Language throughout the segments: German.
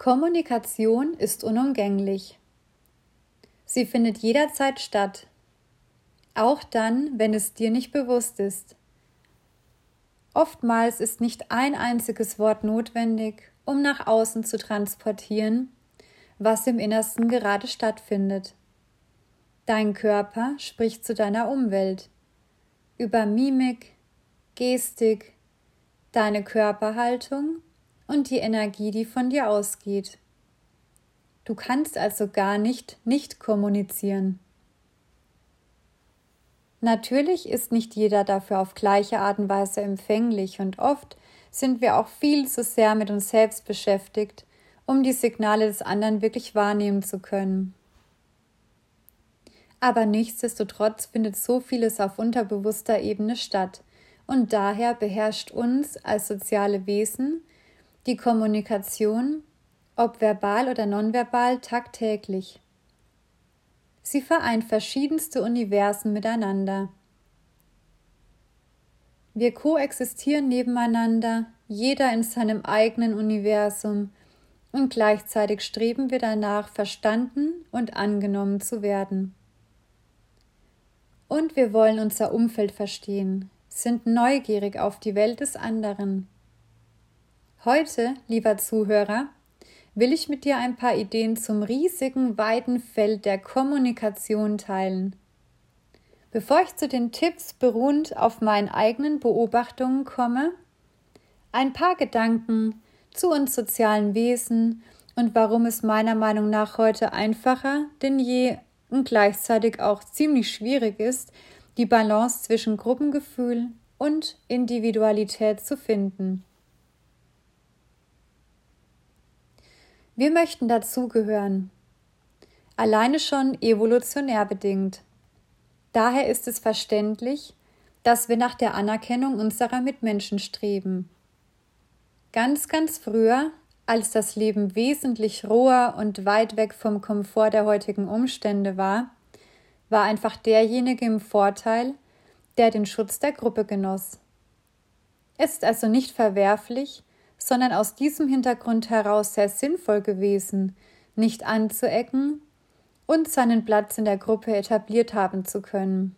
Kommunikation ist unumgänglich. Sie findet jederzeit statt, auch dann, wenn es dir nicht bewusst ist. Oftmals ist nicht ein einziges Wort notwendig, um nach außen zu transportieren, was im Innersten gerade stattfindet. Dein Körper spricht zu deiner Umwelt über Mimik, Gestik, deine Körperhaltung und die Energie, die von dir ausgeht. Du kannst also gar nicht nicht kommunizieren. Natürlich ist nicht jeder dafür auf gleiche Art und Weise empfänglich und oft sind wir auch viel zu sehr mit uns selbst beschäftigt, um die Signale des anderen wirklich wahrnehmen zu können. Aber nichtsdestotrotz findet so vieles auf unterbewusster Ebene statt, und daher beherrscht uns als soziale Wesen die Kommunikation, ob verbal oder nonverbal, tagtäglich. Sie vereint verschiedenste Universen miteinander. Wir koexistieren nebeneinander, jeder in seinem eigenen Universum, und gleichzeitig streben wir danach, verstanden und angenommen zu werden. Und wir wollen unser Umfeld verstehen, sind neugierig auf die Welt des anderen. Heute, lieber Zuhörer, will ich mit dir ein paar Ideen zum riesigen, weiten Feld der Kommunikation teilen. Bevor ich zu den Tipps beruhend auf meinen eigenen Beobachtungen komme, ein paar Gedanken zu uns sozialen Wesen und warum es meiner Meinung nach heute einfacher denn je und gleichzeitig auch ziemlich schwierig ist, die Balance zwischen Gruppengefühl und Individualität zu finden. Wir möchten dazugehören, alleine schon evolutionär bedingt. Daher ist es verständlich, dass wir nach der Anerkennung unserer Mitmenschen streben. Ganz, ganz früher, als das Leben wesentlich roher und weit weg vom Komfort der heutigen Umstände war, war einfach derjenige im Vorteil, der den Schutz der Gruppe genoss. Es ist also nicht verwerflich, sondern aus diesem Hintergrund heraus sehr sinnvoll gewesen, nicht anzuecken und seinen Platz in der Gruppe etabliert haben zu können.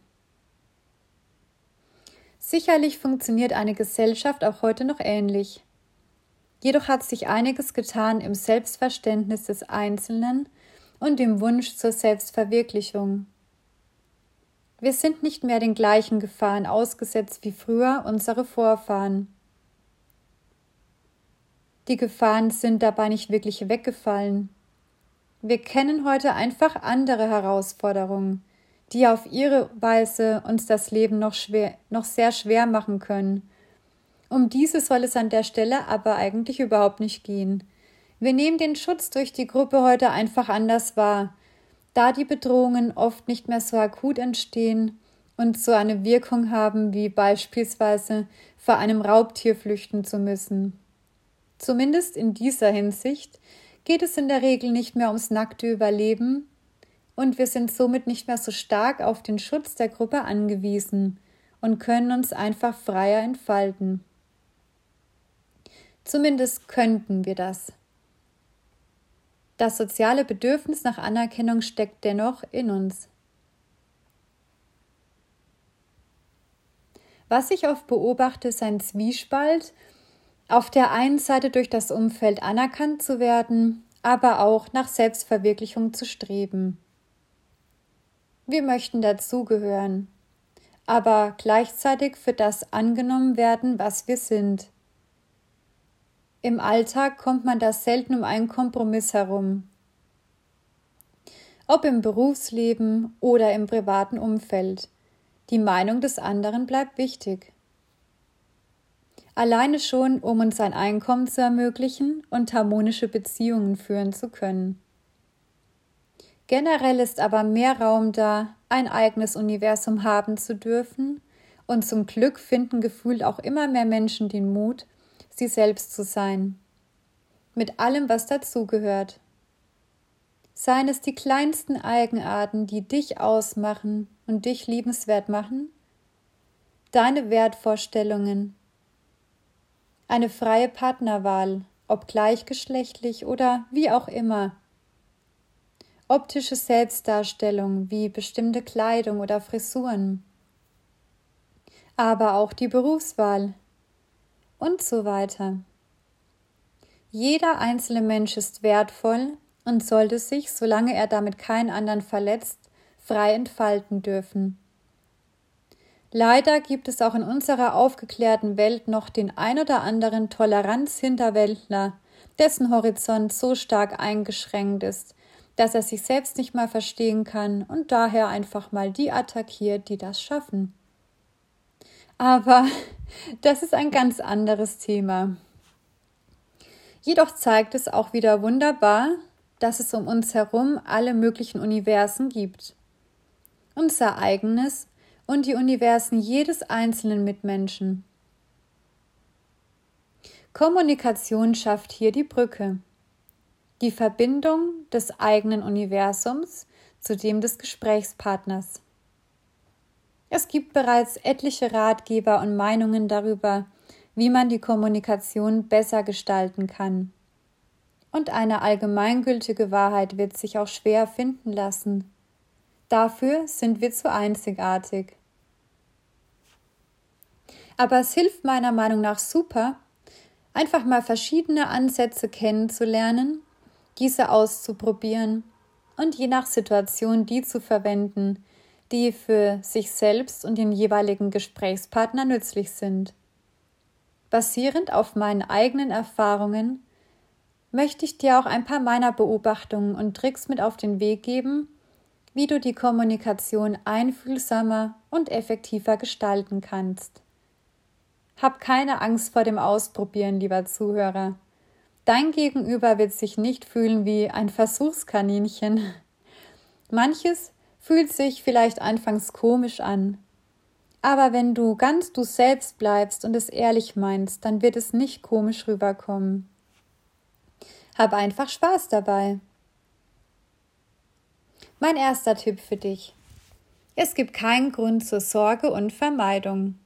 Sicherlich funktioniert eine Gesellschaft auch heute noch ähnlich. Jedoch hat sich einiges getan im Selbstverständnis des Einzelnen und im Wunsch zur Selbstverwirklichung. Wir sind nicht mehr den gleichen Gefahren ausgesetzt wie früher unsere Vorfahren. Die Gefahren sind dabei nicht wirklich weggefallen. Wir kennen heute einfach andere Herausforderungen, die auf ihre Weise uns das Leben noch schwer, noch sehr schwer machen können. Um diese soll es an der Stelle aber eigentlich überhaupt nicht gehen. Wir nehmen den Schutz durch die Gruppe heute einfach anders wahr da die Bedrohungen oft nicht mehr so akut entstehen und so eine Wirkung haben, wie beispielsweise vor einem Raubtier flüchten zu müssen. Zumindest in dieser Hinsicht geht es in der Regel nicht mehr ums nackte Überleben und wir sind somit nicht mehr so stark auf den Schutz der Gruppe angewiesen und können uns einfach freier entfalten. Zumindest könnten wir das. Das soziale Bedürfnis nach Anerkennung steckt dennoch in uns. Was ich oft beobachte, ist ein Zwiespalt, auf der einen Seite durch das Umfeld anerkannt zu werden, aber auch nach Selbstverwirklichung zu streben. Wir möchten dazugehören, aber gleichzeitig für das angenommen werden, was wir sind. Im Alltag kommt man da selten um einen Kompromiss herum. Ob im Berufsleben oder im privaten Umfeld. Die Meinung des anderen bleibt wichtig. Alleine schon, um uns ein Einkommen zu ermöglichen und harmonische Beziehungen führen zu können. Generell ist aber mehr Raum da, ein eigenes Universum haben zu dürfen, und zum Glück finden gefühlt auch immer mehr Menschen den Mut, sie selbst zu sein. Mit allem, was dazugehört. Seien es die kleinsten Eigenarten, die dich ausmachen und dich liebenswert machen, deine Wertvorstellungen, eine freie Partnerwahl, ob gleichgeschlechtlich oder wie auch immer. Optische Selbstdarstellung wie bestimmte Kleidung oder Frisuren. Aber auch die Berufswahl und so weiter. Jeder einzelne Mensch ist wertvoll und sollte sich, solange er damit keinen anderen verletzt, frei entfalten dürfen. Leider gibt es auch in unserer aufgeklärten Welt noch den ein oder anderen Toleranzhinterwäldler, dessen Horizont so stark eingeschränkt ist, dass er sich selbst nicht mal verstehen kann und daher einfach mal die attackiert, die das schaffen. Aber das ist ein ganz anderes Thema. Jedoch zeigt es auch wieder wunderbar, dass es um uns herum alle möglichen Universen gibt. Unser eigenes und die Universen jedes einzelnen Mitmenschen. Kommunikation schafft hier die Brücke, die Verbindung des eigenen Universums zu dem des Gesprächspartners. Es gibt bereits etliche Ratgeber und Meinungen darüber, wie man die Kommunikation besser gestalten kann. Und eine allgemeingültige Wahrheit wird sich auch schwer finden lassen. Dafür sind wir zu einzigartig. Aber es hilft meiner Meinung nach super, einfach mal verschiedene Ansätze kennenzulernen, diese auszuprobieren und je nach Situation die zu verwenden, die für sich selbst und den jeweiligen Gesprächspartner nützlich sind. Basierend auf meinen eigenen Erfahrungen möchte ich dir auch ein paar meiner Beobachtungen und Tricks mit auf den Weg geben, wie du die Kommunikation einfühlsamer und effektiver gestalten kannst. Hab keine Angst vor dem Ausprobieren, lieber Zuhörer. Dein Gegenüber wird sich nicht fühlen wie ein Versuchskaninchen. Manches fühlt sich vielleicht anfangs komisch an, aber wenn du ganz du selbst bleibst und es ehrlich meinst, dann wird es nicht komisch rüberkommen. Hab einfach Spaß dabei. Mein erster Tipp für dich. Es gibt keinen Grund zur Sorge und Vermeidung.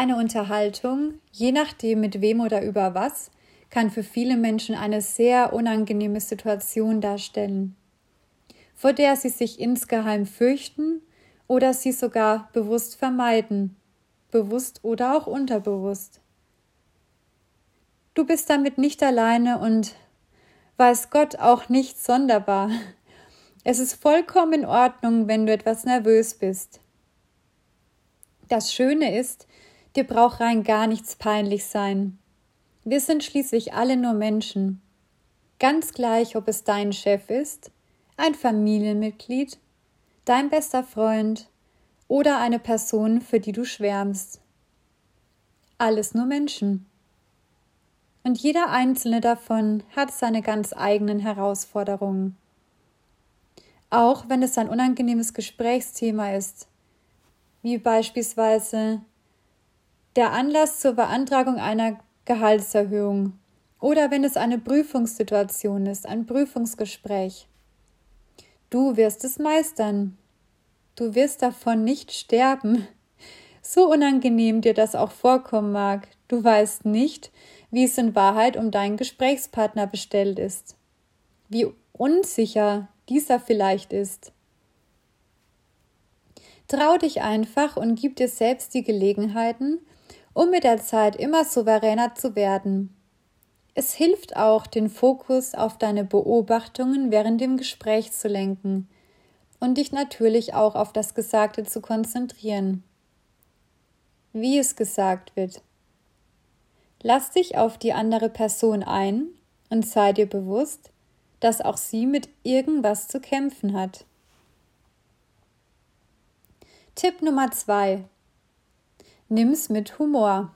Eine Unterhaltung, je nachdem mit wem oder über was, kann für viele Menschen eine sehr unangenehme Situation darstellen, vor der sie sich insgeheim fürchten oder sie sogar bewusst vermeiden, bewusst oder auch unterbewusst. Du bist damit nicht alleine und weiß Gott auch nicht sonderbar. Es ist vollkommen in Ordnung, wenn du etwas nervös bist. Das Schöne ist, dir braucht rein gar nichts peinlich sein. Wir sind schließlich alle nur Menschen. Ganz gleich, ob es dein Chef ist, ein Familienmitglied dein bester Freund oder eine Person, für die du schwärmst. Alles nur Menschen. Und jeder einzelne davon hat seine ganz eigenen Herausforderungen. Auch wenn es ein unangenehmes Gesprächsthema ist, wie beispielsweise der Anlass zur Beantragung einer Gehaltserhöhung oder wenn es eine Prüfungssituation ist, ein Prüfungsgespräch. Du wirst es meistern. Du wirst davon nicht sterben. So unangenehm dir das auch vorkommen mag, du weißt nicht, wie es in Wahrheit um deinen Gesprächspartner bestellt ist, wie unsicher dieser vielleicht ist. Trau dich einfach und gib dir selbst die Gelegenheiten, um mit der Zeit immer souveräner zu werden. Es hilft auch, den Fokus auf deine Beobachtungen während dem Gespräch zu lenken und dich natürlich auch auf das Gesagte zu konzentrieren. Wie es gesagt wird. Lass dich auf die andere Person ein und sei dir bewusst, dass auch sie mit irgendwas zu kämpfen hat. Tipp Nummer zwei: Nimm's mit Humor.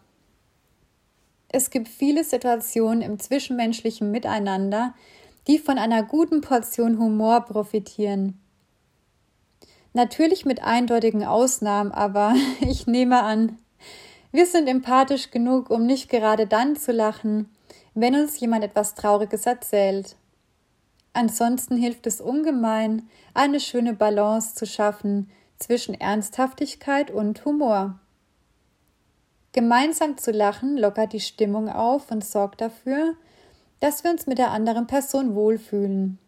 Es gibt viele Situationen im zwischenmenschlichen Miteinander, die von einer guten Portion Humor profitieren. Natürlich mit eindeutigen Ausnahmen, aber ich nehme an, wir sind empathisch genug, um nicht gerade dann zu lachen, wenn uns jemand etwas Trauriges erzählt. Ansonsten hilft es ungemein, eine schöne Balance zu schaffen zwischen Ernsthaftigkeit und Humor. Gemeinsam zu lachen lockert die Stimmung auf und sorgt dafür, dass wir uns mit der anderen Person wohlfühlen.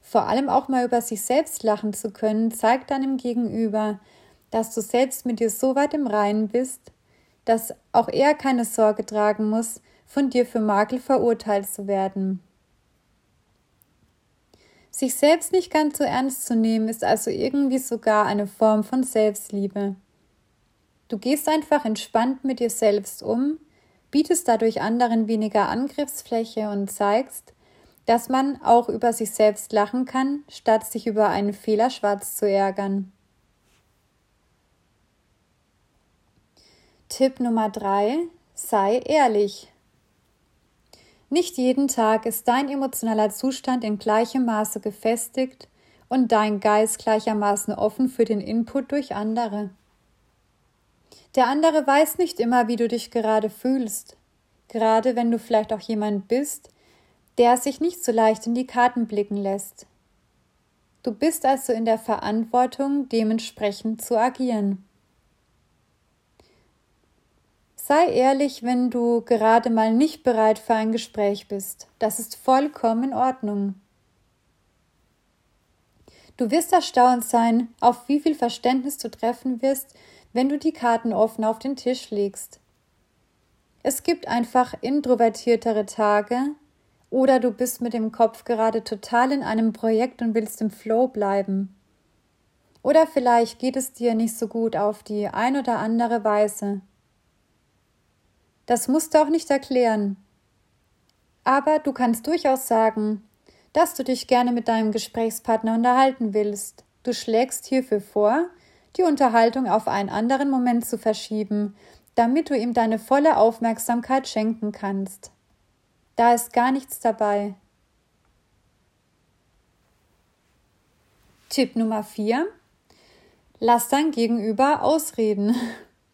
Vor allem auch mal über sich selbst lachen zu können, zeigt dann im Gegenüber, dass du selbst mit dir so weit im Reinen bist, dass auch er keine Sorge tragen muss, von dir für Makel verurteilt zu werden. Sich selbst nicht ganz so ernst zu nehmen, ist also irgendwie sogar eine Form von Selbstliebe. Du gehst einfach entspannt mit dir selbst um, bietest dadurch anderen weniger Angriffsfläche und zeigst, dass man auch über sich selbst lachen kann, statt sich über einen Fehler schwarz zu ärgern. Tipp Nummer drei: Sei ehrlich. Nicht jeden Tag ist dein emotionaler Zustand in gleichem Maße gefestigt und dein Geist gleichermaßen offen für den Input durch andere. Der andere weiß nicht immer, wie du dich gerade fühlst, gerade wenn du vielleicht auch jemand bist, der sich nicht so leicht in die Karten blicken lässt. Du bist also in der Verantwortung, dementsprechend zu agieren. Sei ehrlich, wenn du gerade mal nicht bereit für ein Gespräch bist. Das ist vollkommen in Ordnung. Du wirst erstaunt sein, auf wie viel Verständnis du treffen wirst, wenn du die Karten offen auf den Tisch legst. Es gibt einfach introvertiertere Tage oder du bist mit dem Kopf gerade total in einem Projekt und willst im Flow bleiben. Oder vielleicht geht es dir nicht so gut auf die ein oder andere Weise. Das musst du auch nicht erklären. Aber du kannst durchaus sagen, dass du dich gerne mit deinem Gesprächspartner unterhalten willst. Du schlägst hierfür vor, die Unterhaltung auf einen anderen Moment zu verschieben, damit du ihm deine volle Aufmerksamkeit schenken kannst. Da ist gar nichts dabei. Tipp Nummer 4. Lass dein Gegenüber ausreden.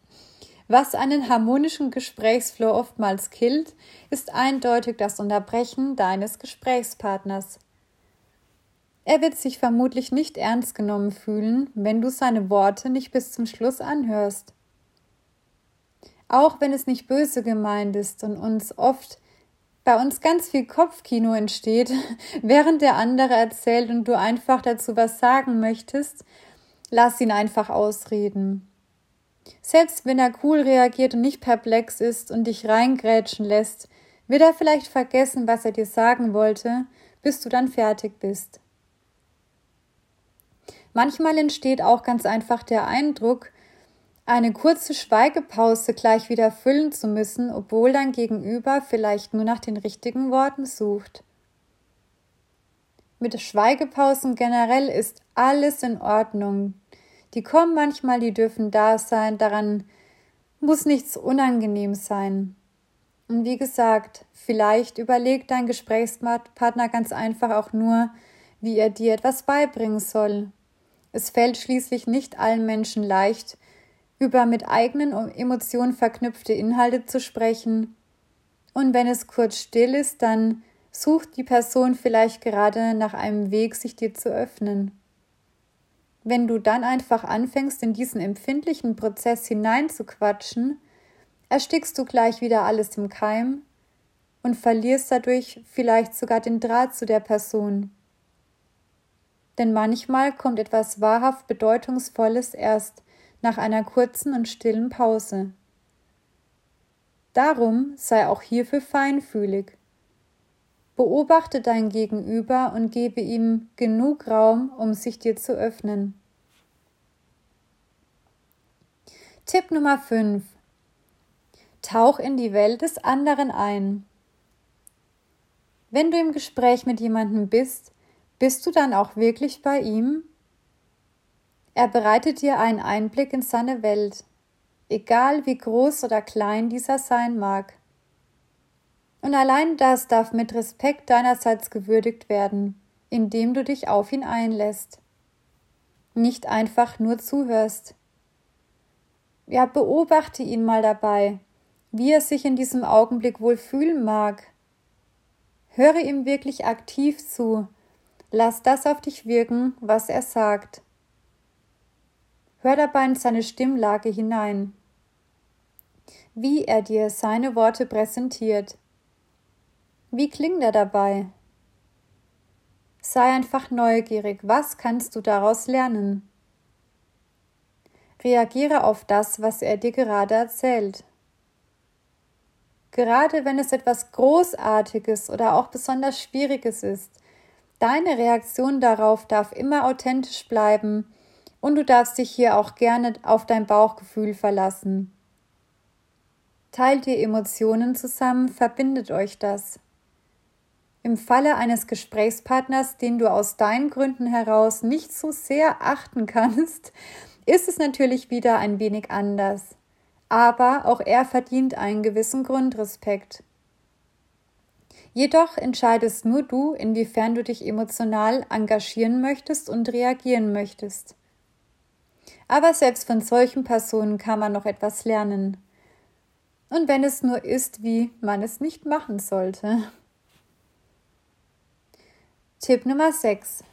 Was einen harmonischen Gesprächsflow oftmals killt, ist eindeutig das Unterbrechen deines Gesprächspartners. Er wird sich vermutlich nicht ernst genommen fühlen, wenn du seine Worte nicht bis zum Schluss anhörst. Auch wenn es nicht böse gemeint ist und uns oft bei uns ganz viel Kopfkino entsteht, während der andere erzählt und du einfach dazu was sagen möchtest, lass ihn einfach ausreden. Selbst wenn er cool reagiert und nicht perplex ist und dich reingrätschen lässt, wird er vielleicht vergessen, was er dir sagen wollte, bis du dann fertig bist. Manchmal entsteht auch ganz einfach der Eindruck, eine kurze Schweigepause gleich wieder füllen zu müssen, obwohl dein Gegenüber vielleicht nur nach den richtigen Worten sucht. Mit Schweigepausen generell ist alles in Ordnung. Die kommen manchmal, die dürfen da sein, daran muss nichts unangenehm sein. Und wie gesagt, vielleicht überlegt dein Gesprächspartner ganz einfach auch nur, wie er dir etwas beibringen soll. Es fällt schließlich nicht allen Menschen leicht, über mit eigenen Emotionen verknüpfte Inhalte zu sprechen. Und wenn es kurz still ist, dann sucht die Person vielleicht gerade nach einem Weg, sich dir zu öffnen. Wenn du dann einfach anfängst, in diesen empfindlichen Prozess hineinzuquatschen, erstickst du gleich wieder alles im Keim und verlierst dadurch vielleicht sogar den Draht zu der Person denn manchmal kommt etwas wahrhaft Bedeutungsvolles erst nach einer kurzen und stillen Pause. Darum sei auch hierfür feinfühlig. Beobachte dein Gegenüber und gebe ihm genug Raum, um sich dir zu öffnen. Tipp Nummer 5. Tauch in die Welt des anderen ein. Wenn du im Gespräch mit jemandem bist, bist du dann auch wirklich bei ihm? Er bereitet dir einen Einblick in seine Welt, egal wie groß oder klein dieser sein mag. Und allein das darf mit Respekt deinerseits gewürdigt werden, indem du dich auf ihn einlässt. Nicht einfach nur zuhörst. Ja, beobachte ihn mal dabei, wie er sich in diesem Augenblick wohl fühlen mag. Höre ihm wirklich aktiv zu Lass das auf dich wirken, was er sagt. Hör dabei in seine Stimmlage hinein. wie er dir seine Worte präsentiert. Wie klingt er dabei? Sei einfach neugierig, was kannst du daraus lernen? Reagiere auf das, was er dir gerade erzählt. Gerade wenn es etwas Großartiges oder auch besonders Schwieriges ist, deine Reaktion darauf darf immer authentisch bleiben und du darfst dich hier auch gerne auf dein Bauchgefühl verlassen. Teilt ihr Emotionen zusammen, verbindet euch das. Im Falle eines Gesprächspartners, den du aus deinen Gründen heraus nicht so sehr achten kannst, ist es natürlich wieder ein wenig anders. Aber auch er verdient einen gewissen Grundrespekt. Jedoch entscheidest nur du, inwiefern du dich emotional engagieren möchtest und reagieren möchtest. Aber selbst von solchen Personen kann man noch etwas lernen. Und wenn es nur ist, wie man es nicht machen sollte. Tipp Nummer 6.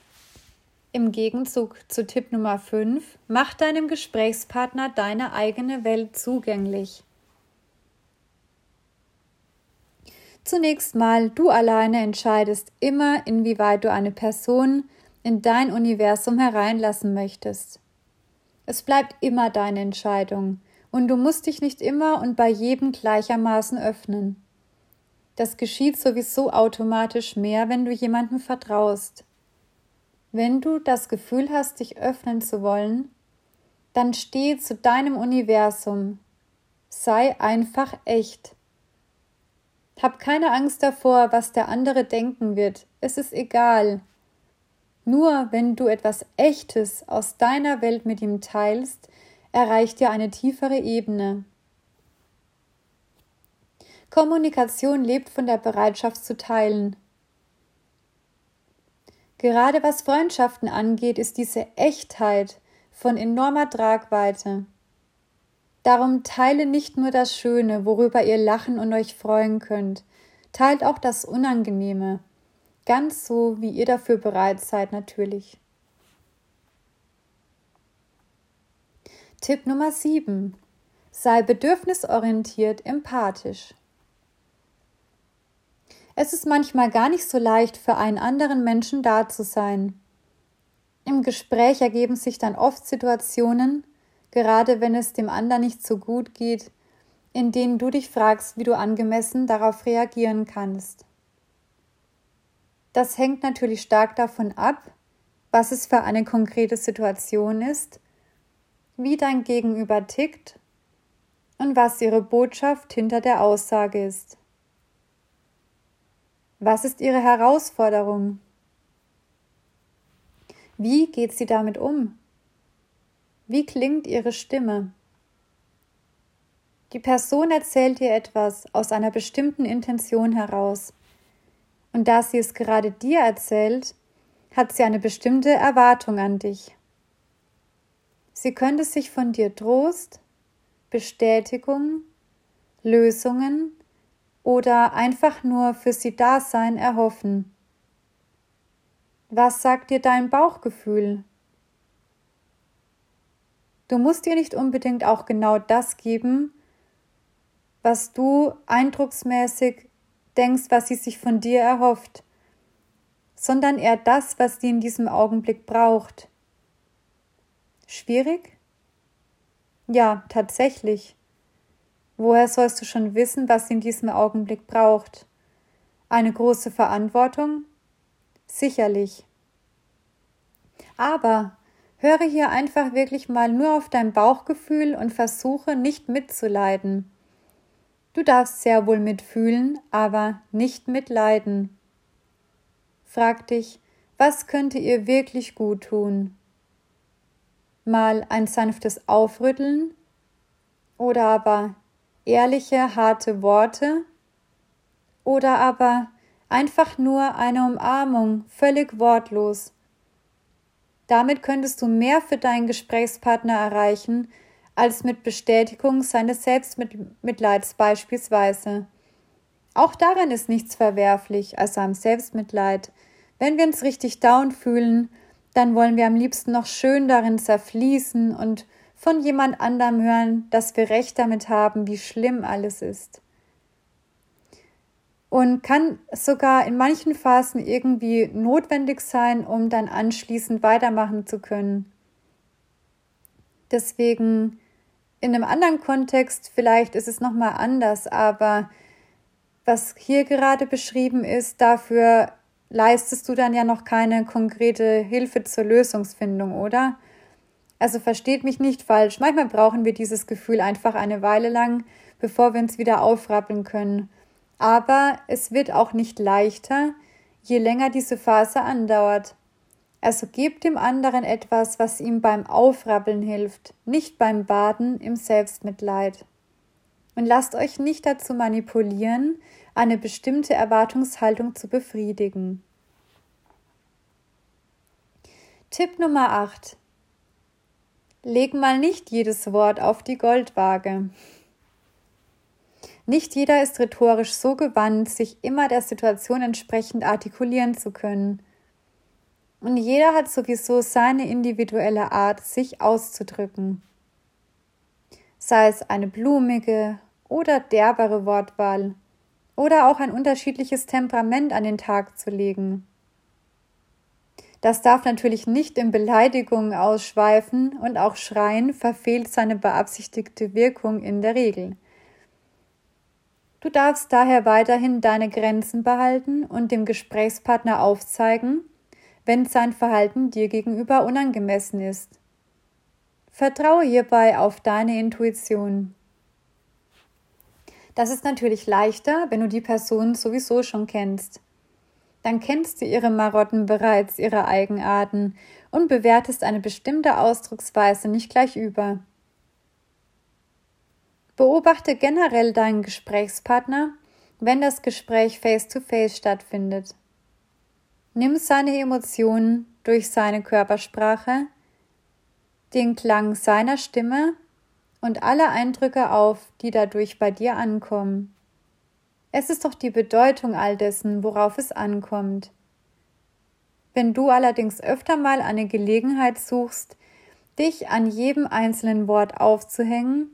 Im Gegenzug zu Tipp Nummer 5, mach deinem Gesprächspartner deine eigene Welt zugänglich. Zunächst mal, du alleine entscheidest immer, inwieweit du eine Person in dein Universum hereinlassen möchtest. Es bleibt immer deine Entscheidung, und du musst dich nicht immer und bei jedem gleichermaßen öffnen. Das geschieht sowieso automatisch mehr, wenn du jemandem vertraust. Wenn du das Gefühl hast, dich öffnen zu wollen, dann steh zu deinem Universum. Sei einfach echt. Hab keine Angst davor, was der andere denken wird. Es ist egal. Nur wenn du etwas Echtes aus deiner Welt mit ihm teilst, erreicht ihr eine tiefere Ebene. Kommunikation lebt von der Bereitschaft zu teilen. Gerade was Freundschaften angeht, ist diese Echtheit von enormer Tragweite. Darum teile nicht nur das Schöne, worüber ihr lachen und euch freuen könnt, teilt auch das Unangenehme, ganz so, wie ihr dafür bereit seid natürlich. Tipp Nummer 7. Sei bedürfnisorientiert empathisch. Es ist manchmal gar nicht so leicht, für einen anderen Menschen da zu sein. Im Gespräch ergeben sich dann oft Situationen, gerade wenn es dem anderen nicht so gut geht, in denen du dich fragst, wie du angemessen darauf reagieren kannst. Das hängt natürlich stark davon ab, was es für eine konkrete Situation ist, wie dein Gegenüber tickt und was ihre Botschaft hinter der Aussage ist. Was ist Ihre Herausforderung? Wie geht sie damit um? Wie klingt Ihre Stimme? Die Person erzählt dir etwas aus einer bestimmten Intention heraus. Und da sie es gerade dir erzählt, hat sie eine bestimmte Erwartung an dich. Sie könnte sich von dir Trost, Bestätigung, Lösungen oder einfach nur für sie da sein erhoffen? Was sagt dir dein Bauchgefühl? Du musst dir nicht unbedingt auch genau das geben, was du eindrucksmäßig denkst, was sie sich von dir erhofft, sondern eher das, was sie in diesem Augenblick braucht. Schwierig? Ja, tatsächlich. Woher sollst du schon wissen, was sie in diesem Augenblick braucht? Eine große Verantwortung? Sicherlich. Aber höre hier einfach wirklich mal nur auf dein Bauchgefühl und versuche nicht mitzuleiden. Du darfst sehr wohl mitfühlen, aber nicht mitleiden. Frag dich, was könnte ihr wirklich gut tun? Mal ein sanftes Aufrütteln oder aber ehrliche, harte Worte oder aber einfach nur eine Umarmung, völlig wortlos. Damit könntest du mehr für deinen Gesprächspartner erreichen, als mit Bestätigung seines Selbstmitleids beispielsweise. Auch daran ist nichts verwerflich, also am Selbstmitleid. Wenn wir uns richtig down fühlen, dann wollen wir am liebsten noch schön darin zerfließen und von jemand anderem hören, dass wir recht damit haben, wie schlimm alles ist. Und kann sogar in manchen Phasen irgendwie notwendig sein, um dann anschließend weitermachen zu können. Deswegen in einem anderen Kontext, vielleicht ist es nochmal anders, aber was hier gerade beschrieben ist, dafür leistest du dann ja noch keine konkrete Hilfe zur Lösungsfindung, oder? Also versteht mich nicht falsch. Manchmal brauchen wir dieses Gefühl einfach eine Weile lang, bevor wir uns wieder aufrappeln können. Aber es wird auch nicht leichter, je länger diese Phase andauert. Also gebt dem anderen etwas, was ihm beim Aufrappeln hilft, nicht beim Baden im Selbstmitleid. Und lasst euch nicht dazu manipulieren, eine bestimmte Erwartungshaltung zu befriedigen. Tipp Nummer 8. Leg mal nicht jedes Wort auf die Goldwaage. Nicht jeder ist rhetorisch so gewandt, sich immer der Situation entsprechend artikulieren zu können. Und jeder hat sowieso seine individuelle Art, sich auszudrücken. Sei es eine blumige oder derbere Wortwahl oder auch ein unterschiedliches Temperament an den Tag zu legen. Das darf natürlich nicht in Beleidigungen ausschweifen und auch Schreien verfehlt seine beabsichtigte Wirkung in der Regel. Du darfst daher weiterhin deine Grenzen behalten und dem Gesprächspartner aufzeigen, wenn sein Verhalten dir gegenüber unangemessen ist. Vertraue hierbei auf deine Intuition. Das ist natürlich leichter, wenn du die Person sowieso schon kennst. Dann kennst du ihre Marotten bereits, ihre Eigenarten und bewertest eine bestimmte Ausdrucksweise nicht gleich über. Beobachte generell deinen Gesprächspartner, wenn das Gespräch face-to-face -face stattfindet. Nimm seine Emotionen durch seine Körpersprache, den Klang seiner Stimme und alle Eindrücke auf, die dadurch bei dir ankommen. Es ist doch die Bedeutung all dessen, worauf es ankommt. Wenn du allerdings öfter mal eine Gelegenheit suchst, dich an jedem einzelnen Wort aufzuhängen,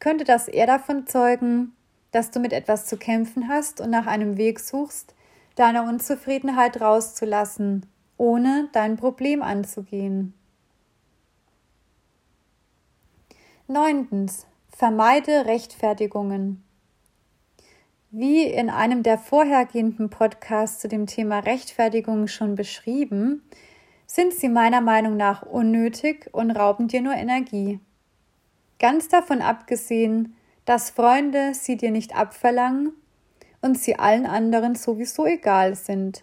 könnte das eher davon zeugen, dass du mit etwas zu kämpfen hast und nach einem Weg suchst, deine Unzufriedenheit rauszulassen, ohne dein Problem anzugehen. Neuntens. Vermeide Rechtfertigungen. Wie in einem der vorhergehenden Podcasts zu dem Thema Rechtfertigungen schon beschrieben, sind sie meiner Meinung nach unnötig und rauben dir nur Energie. Ganz davon abgesehen, dass Freunde sie dir nicht abverlangen und sie allen anderen sowieso egal sind.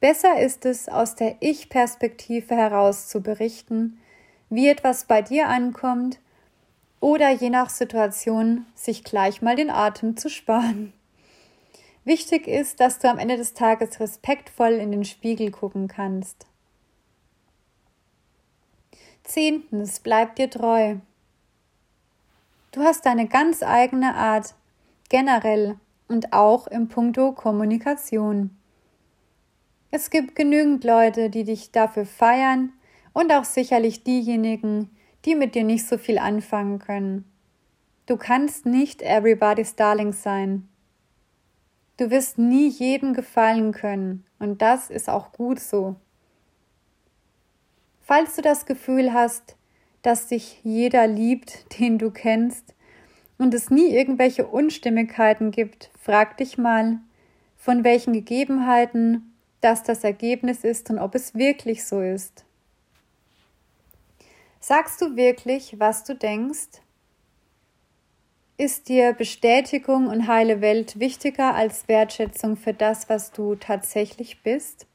Besser ist es, aus der Ich-Perspektive heraus zu berichten, wie etwas bei dir ankommt oder je nach Situation sich gleich mal den Atem zu sparen. Wichtig ist, dass du am Ende des Tages respektvoll in den Spiegel gucken kannst. Zehntens, bleib dir treu. Du hast deine ganz eigene Art, generell und auch im Punkto Kommunikation. Es gibt genügend Leute, die dich dafür feiern, und auch sicherlich diejenigen, die mit dir nicht so viel anfangen können. Du kannst nicht everybody's darling sein. Du wirst nie jedem gefallen können, und das ist auch gut so. Falls du das Gefühl hast, dass dich jeder liebt, den du kennst, und es nie irgendwelche Unstimmigkeiten gibt, frag dich mal, von welchen Gegebenheiten das das Ergebnis ist und ob es wirklich so ist. Sagst du wirklich, was du denkst? Ist dir Bestätigung und heile Welt wichtiger als Wertschätzung für das, was du tatsächlich bist?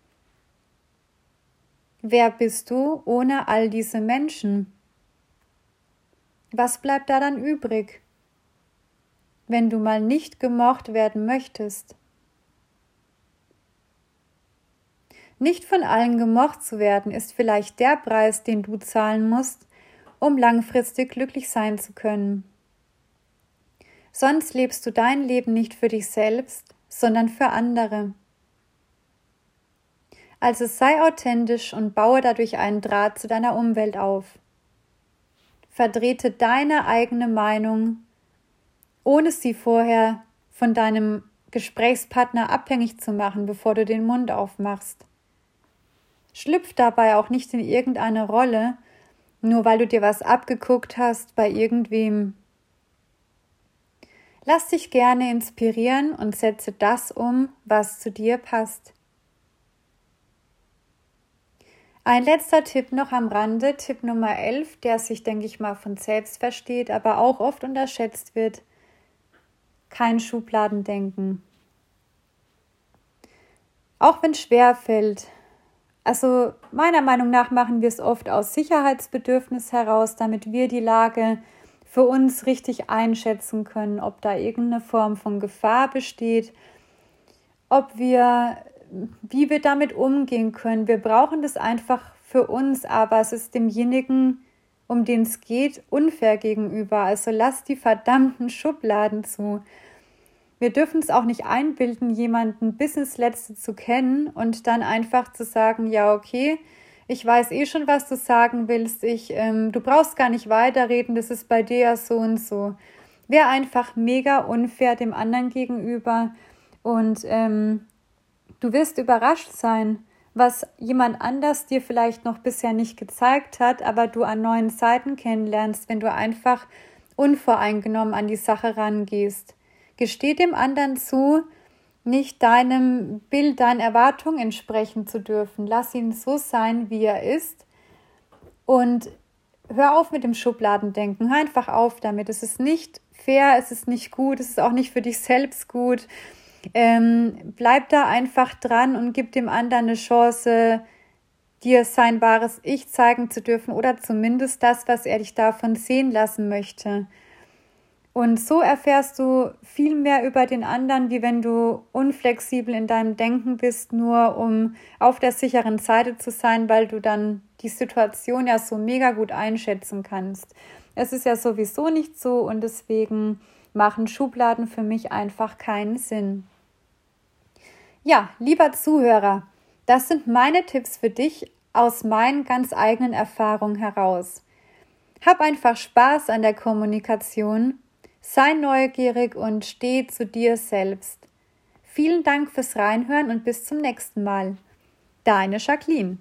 Wer bist du ohne all diese Menschen? Was bleibt da dann übrig, wenn du mal nicht gemocht werden möchtest? Nicht von allen gemocht zu werden, ist vielleicht der Preis, den du zahlen musst, um langfristig glücklich sein zu können. Sonst lebst du dein Leben nicht für dich selbst, sondern für andere. Also sei authentisch und baue dadurch einen Draht zu deiner Umwelt auf. verdrehte deine eigene Meinung, ohne sie vorher von deinem Gesprächspartner abhängig zu machen, bevor du den Mund aufmachst. Schlüpf dabei auch nicht in irgendeine Rolle, nur weil du dir was abgeguckt hast bei irgendwem. Lass dich gerne inspirieren und setze das um, was zu dir passt. Ein letzter Tipp noch am Rande, Tipp Nummer 11, der sich, denke ich mal, von selbst versteht, aber auch oft unterschätzt wird. Kein Schubladendenken. Auch wenn es schwer fällt. Also meiner Meinung nach machen wir es oft aus Sicherheitsbedürfnis heraus, damit wir die Lage für uns richtig einschätzen können, ob da irgendeine Form von Gefahr besteht, ob wir, wie wir damit umgehen können. Wir brauchen das einfach für uns, aber es ist demjenigen, um den es geht, unfair gegenüber. Also lass die verdammten Schubladen zu. Wir dürfen es auch nicht einbilden, jemanden bis ins Letzte zu kennen und dann einfach zu sagen, ja, okay, ich weiß eh schon, was du sagen willst, ich, ähm, du brauchst gar nicht weiterreden, das ist bei dir ja so und so. Wäre einfach mega unfair dem anderen gegenüber und ähm, du wirst überrascht sein, was jemand anders dir vielleicht noch bisher nicht gezeigt hat, aber du an neuen Seiten kennenlernst, wenn du einfach unvoreingenommen an die Sache rangehst. Gesteh dem anderen zu, nicht deinem Bild, deinen Erwartungen entsprechen zu dürfen. Lass ihn so sein, wie er ist. Und hör auf mit dem Schubladendenken. Hör einfach auf damit. Es ist nicht fair, es ist nicht gut, es ist auch nicht für dich selbst gut. Ähm, bleib da einfach dran und gib dem anderen eine Chance, dir sein wahres Ich zeigen zu dürfen oder zumindest das, was er dich davon sehen lassen möchte. Und so erfährst du viel mehr über den anderen, wie wenn du unflexibel in deinem Denken bist, nur um auf der sicheren Seite zu sein, weil du dann die Situation ja so mega gut einschätzen kannst. Es ist ja sowieso nicht so und deswegen machen Schubladen für mich einfach keinen Sinn. Ja, lieber Zuhörer, das sind meine Tipps für dich aus meinen ganz eigenen Erfahrungen heraus. Hab einfach Spaß an der Kommunikation Sei neugierig und steh zu dir selbst. Vielen Dank fürs Reinhören und bis zum nächsten Mal. Deine Jacqueline.